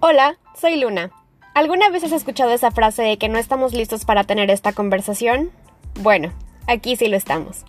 Hola, soy Luna. ¿Alguna vez has escuchado esa frase de que no estamos listos para tener esta conversación? Bueno, aquí sí lo estamos.